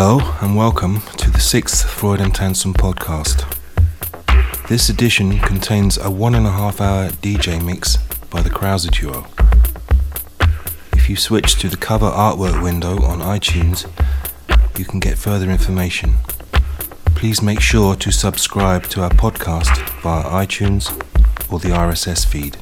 hello and welcome to the sixth Freude am Tanzen podcast. This edition contains a one and a half hour DJ mix by the Krause Duo. If you switch to the cover artwork window on iTunes, you can get further information. Please make sure to subscribe to our podcast via iTunes or the RSS feed.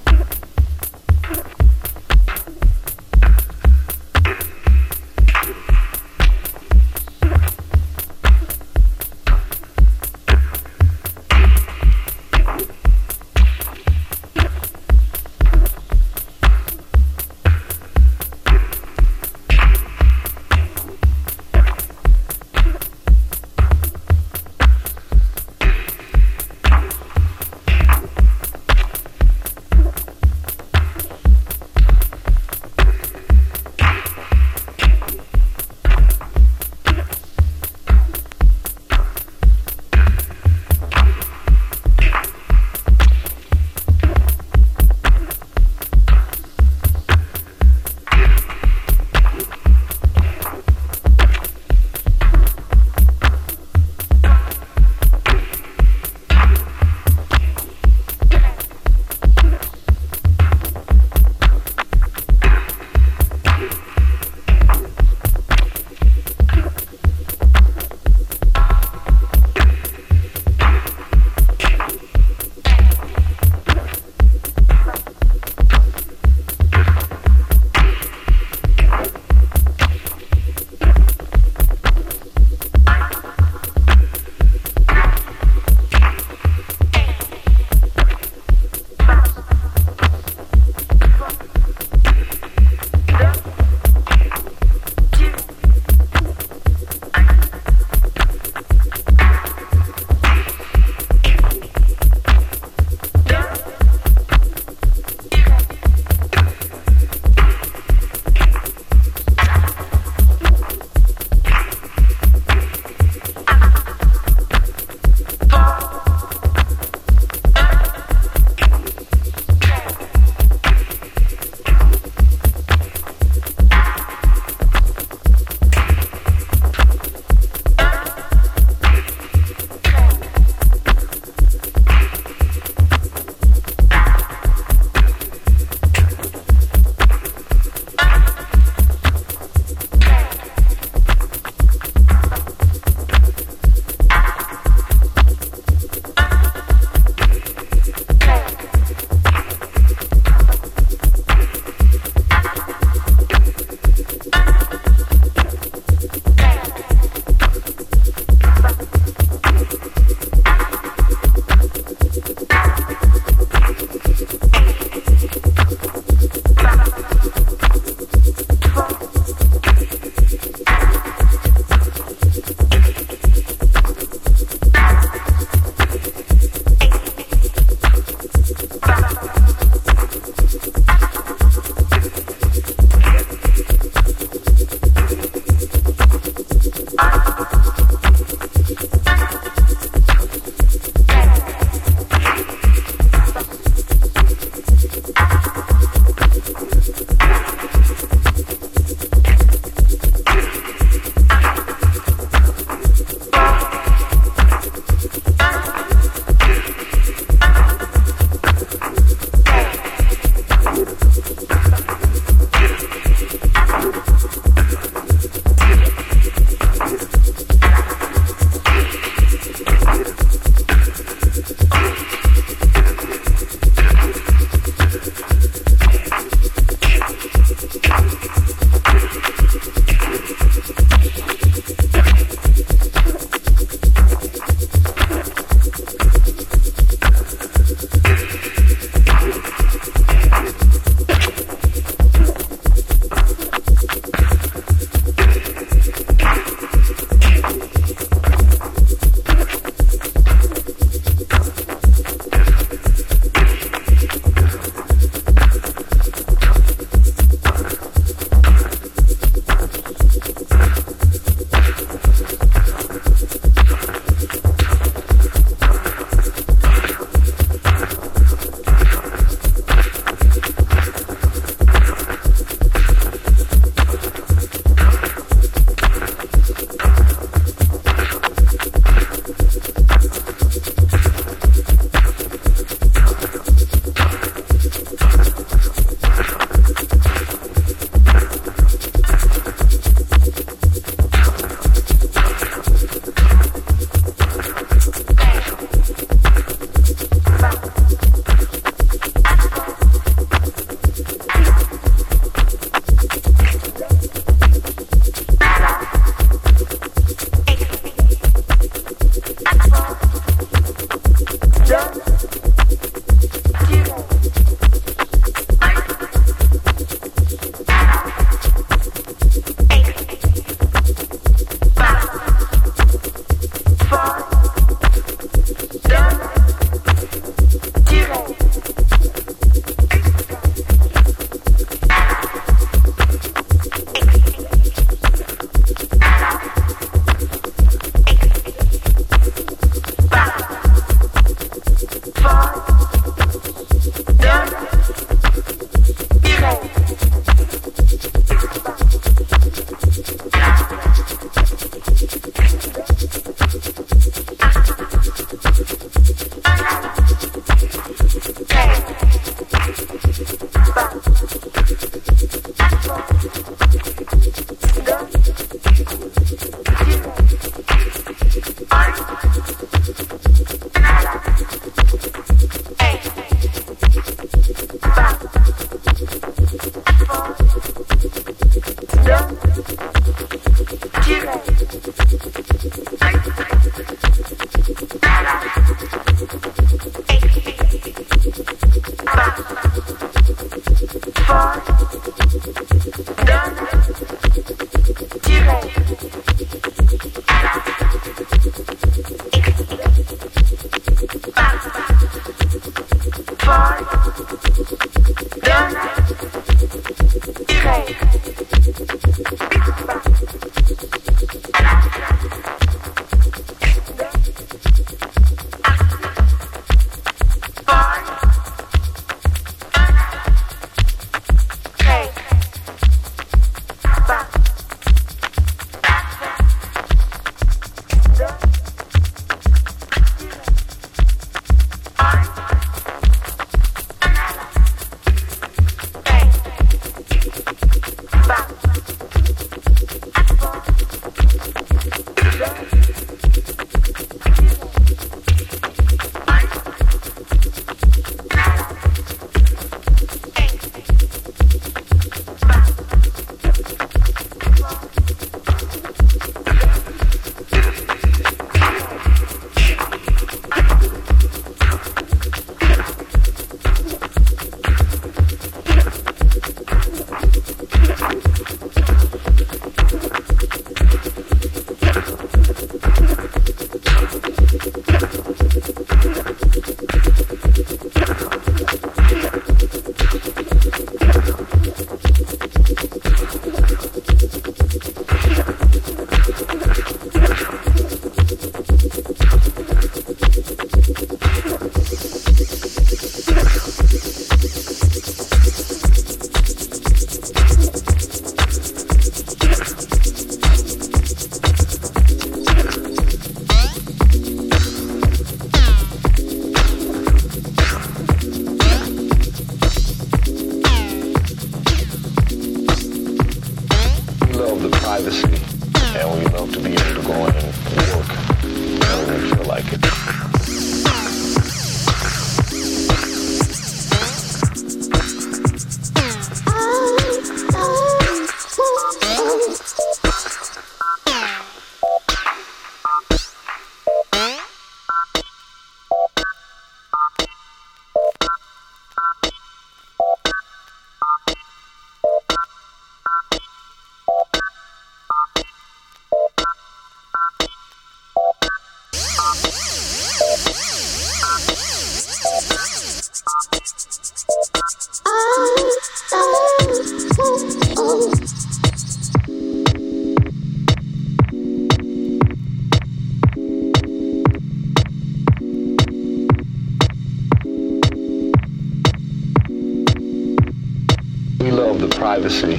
to see.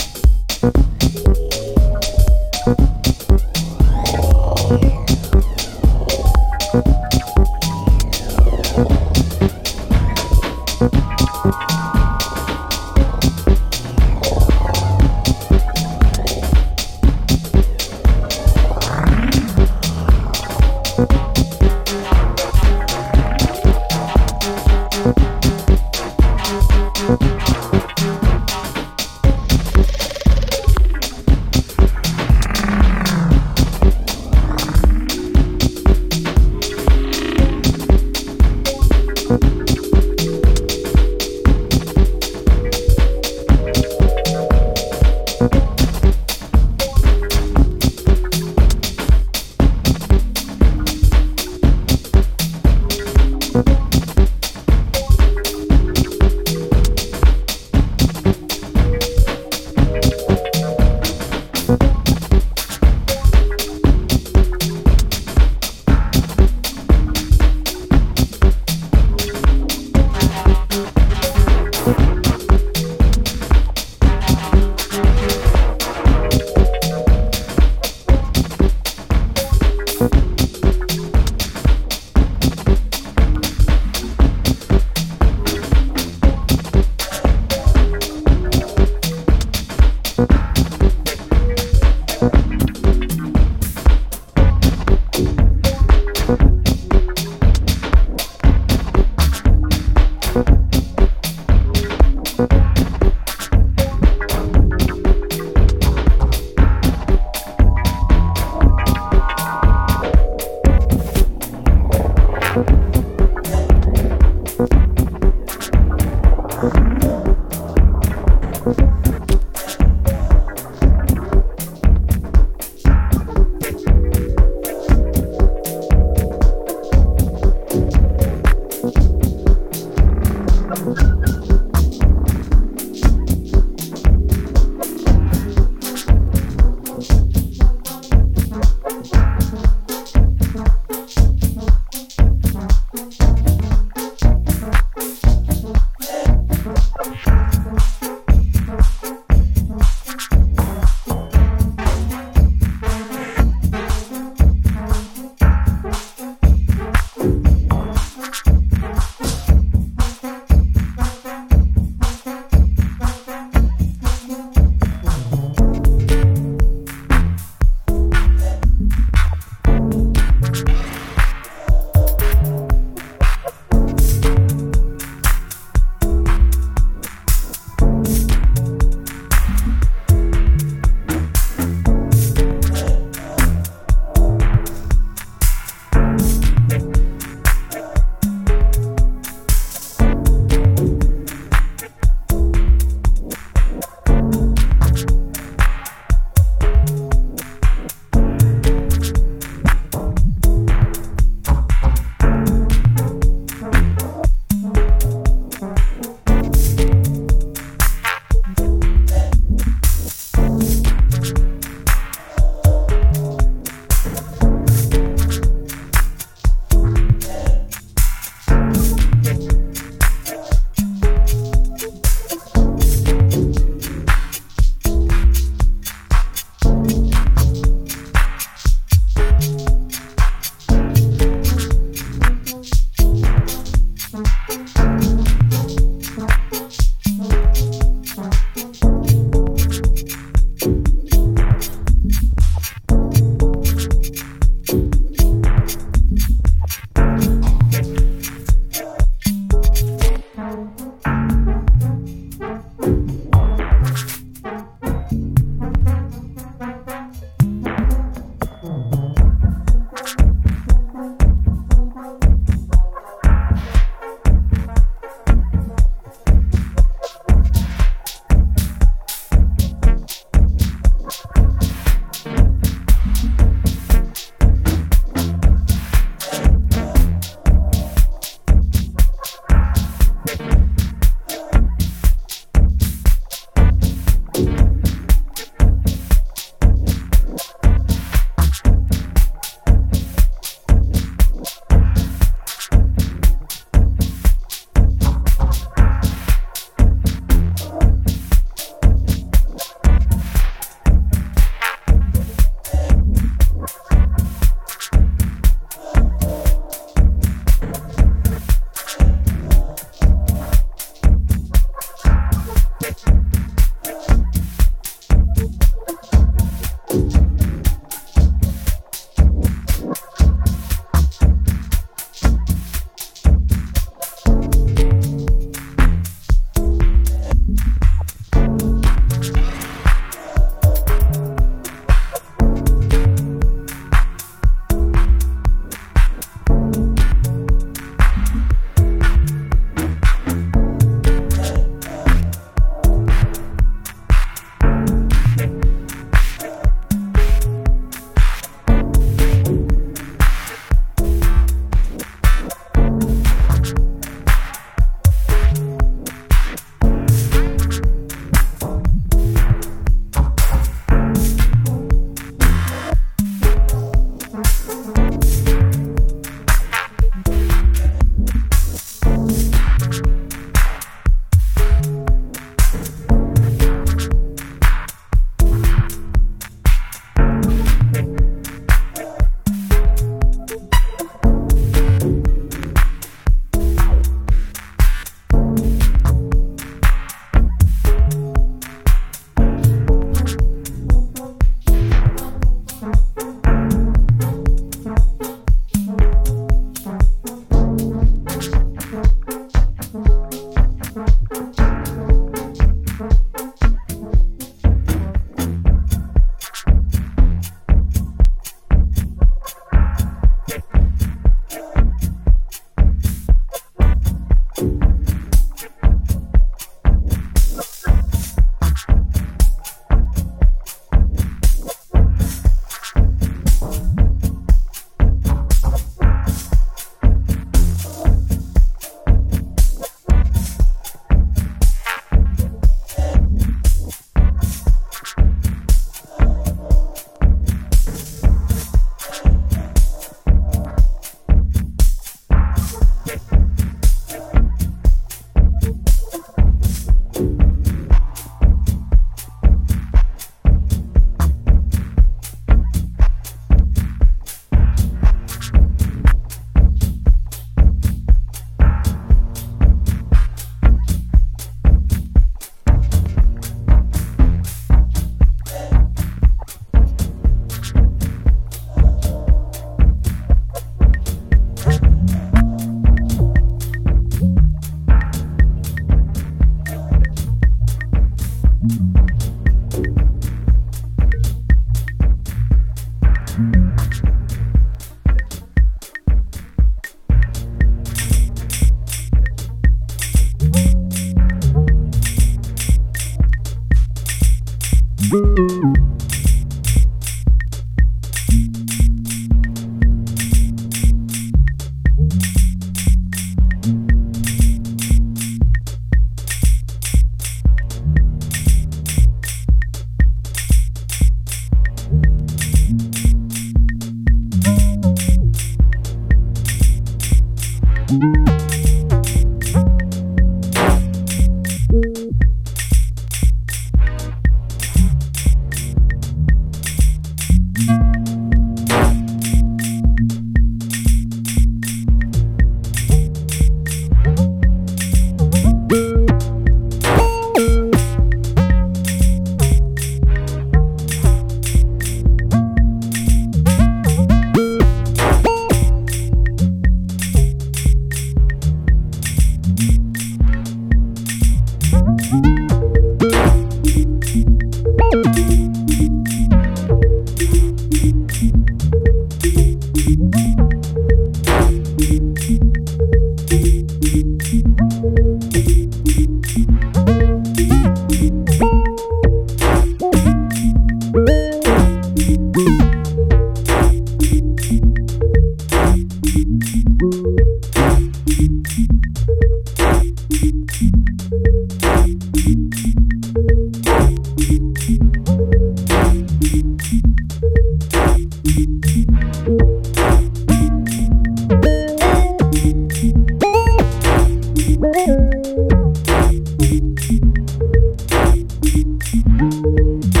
Thank you.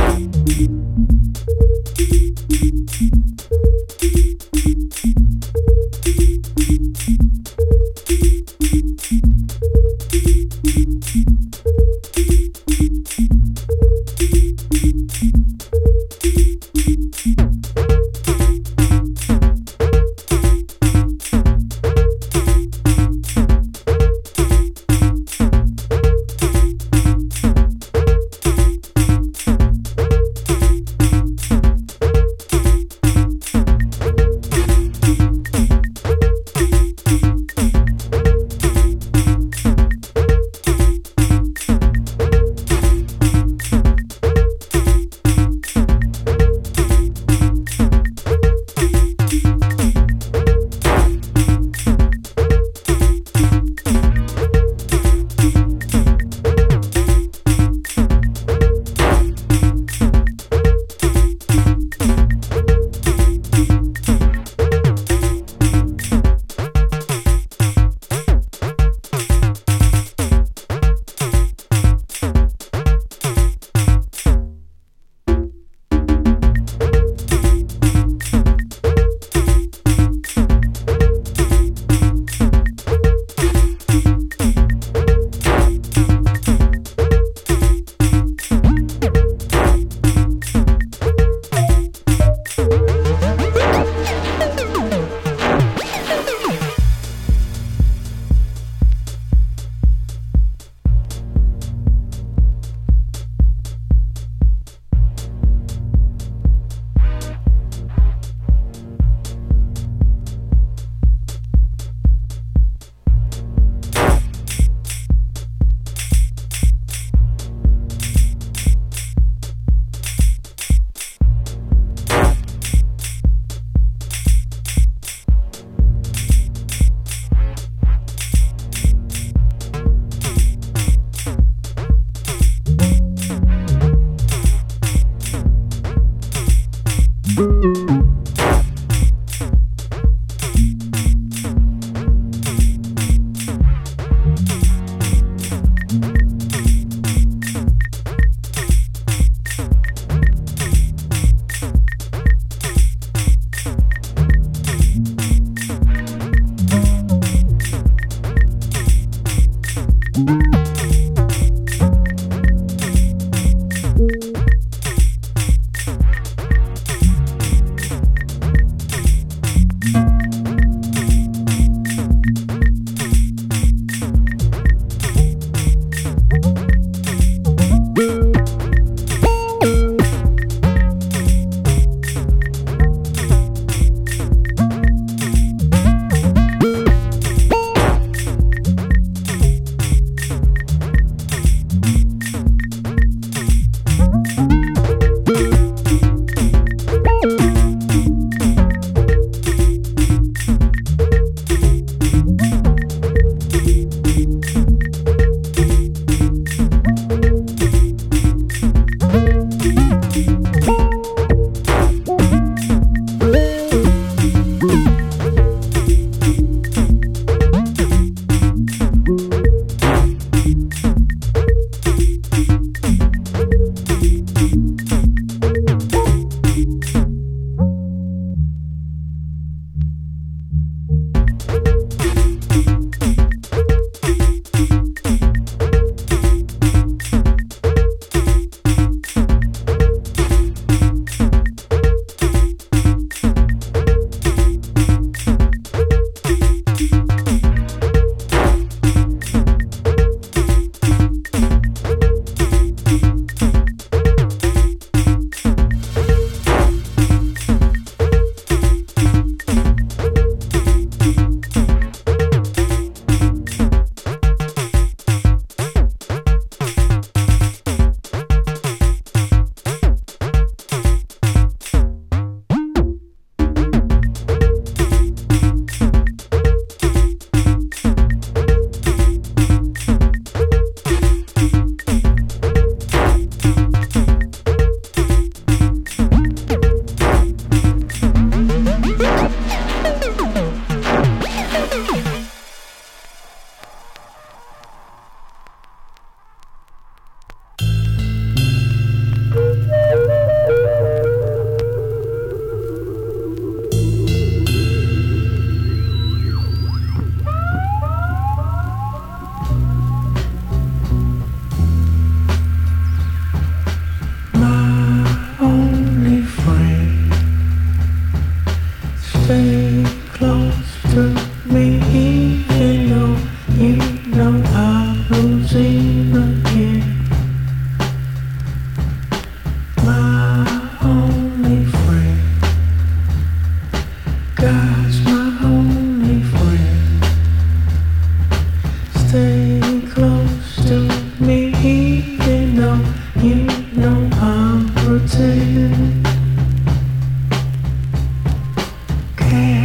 understand.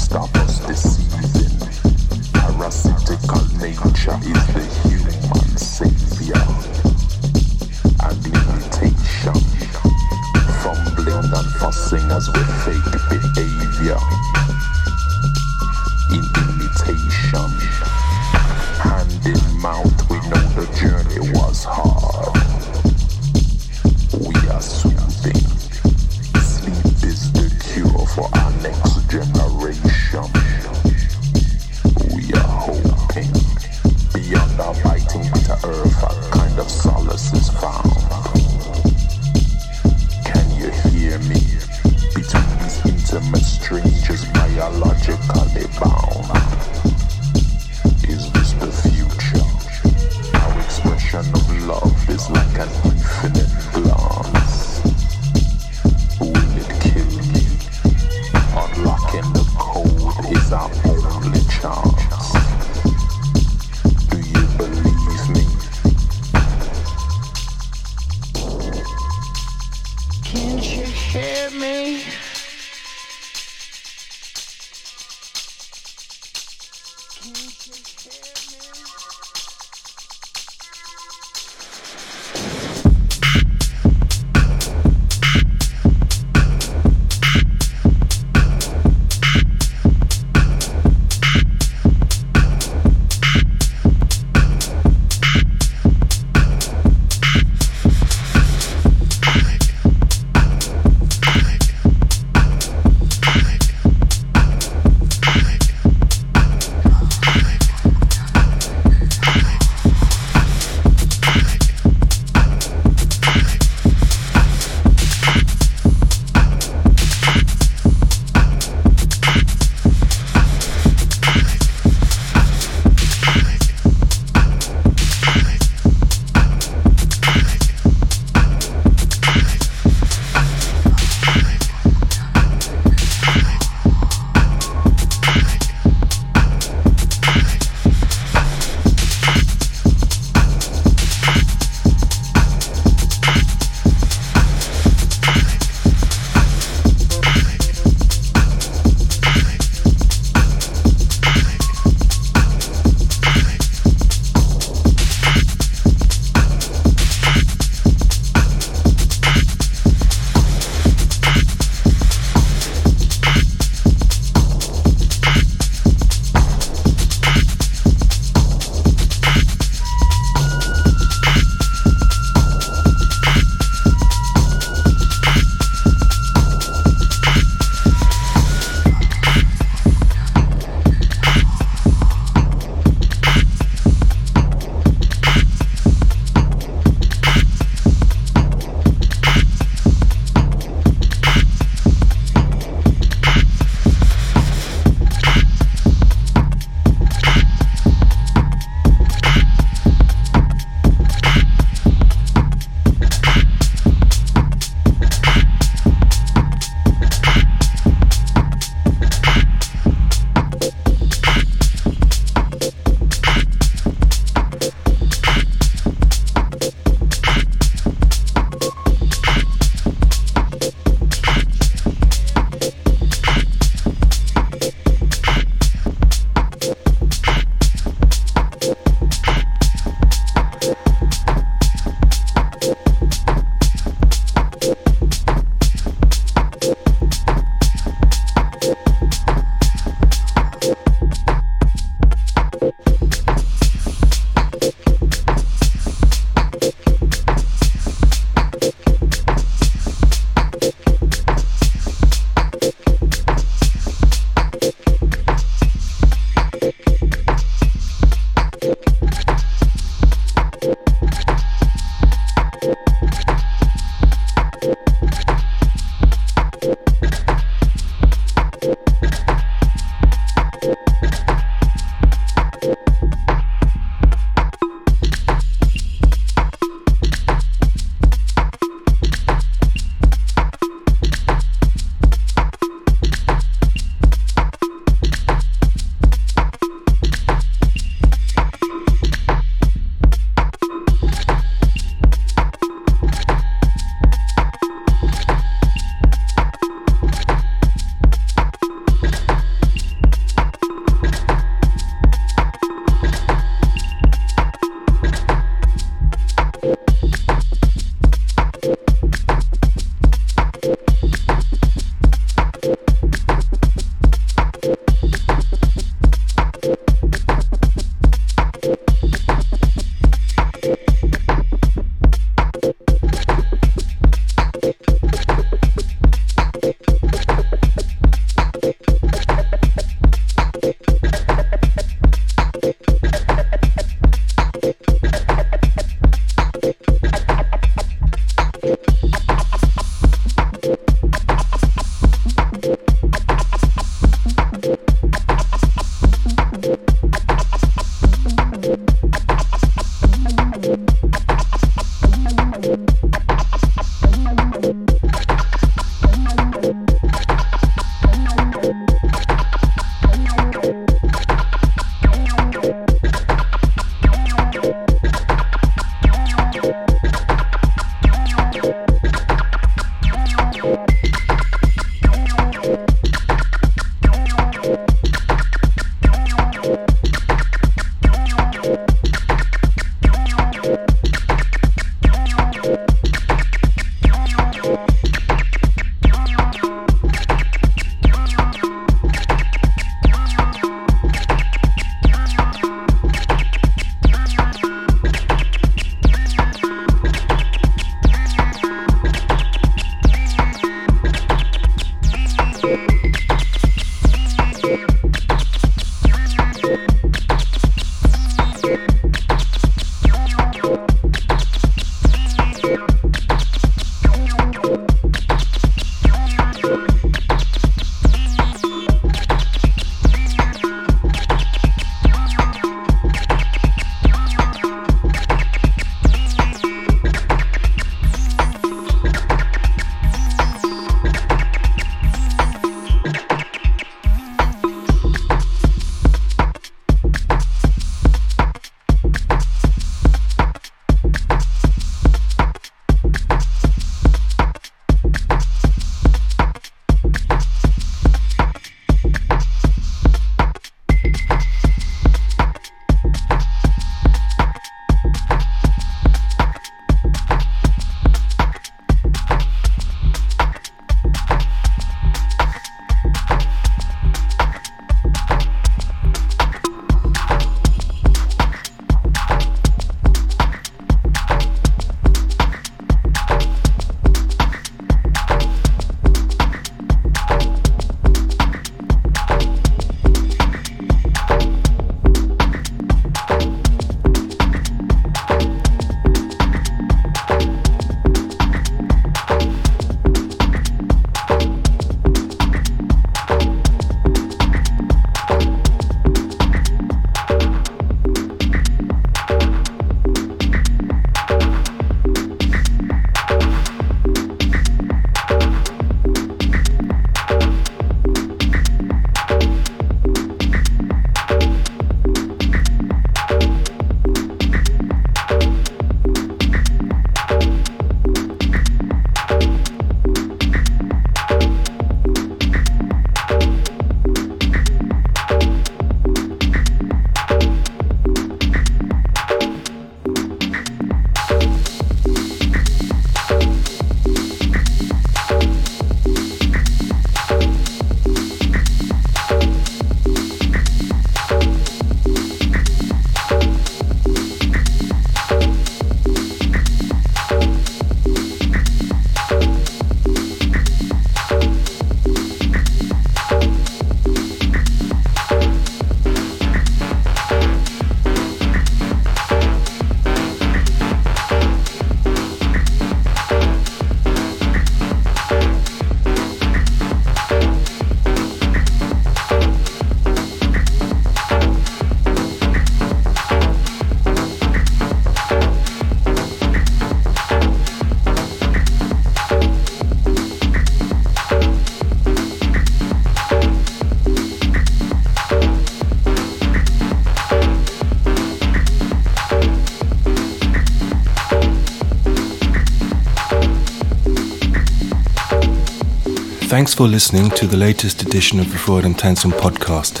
Thanks for listening to the latest edition of the Freude am Tanzen podcast,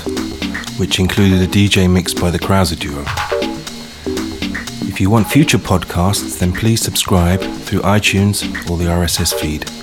which included a DJ mix by the Krause Duo. If you want future podcasts, then please subscribe through iTunes or the RSS feed.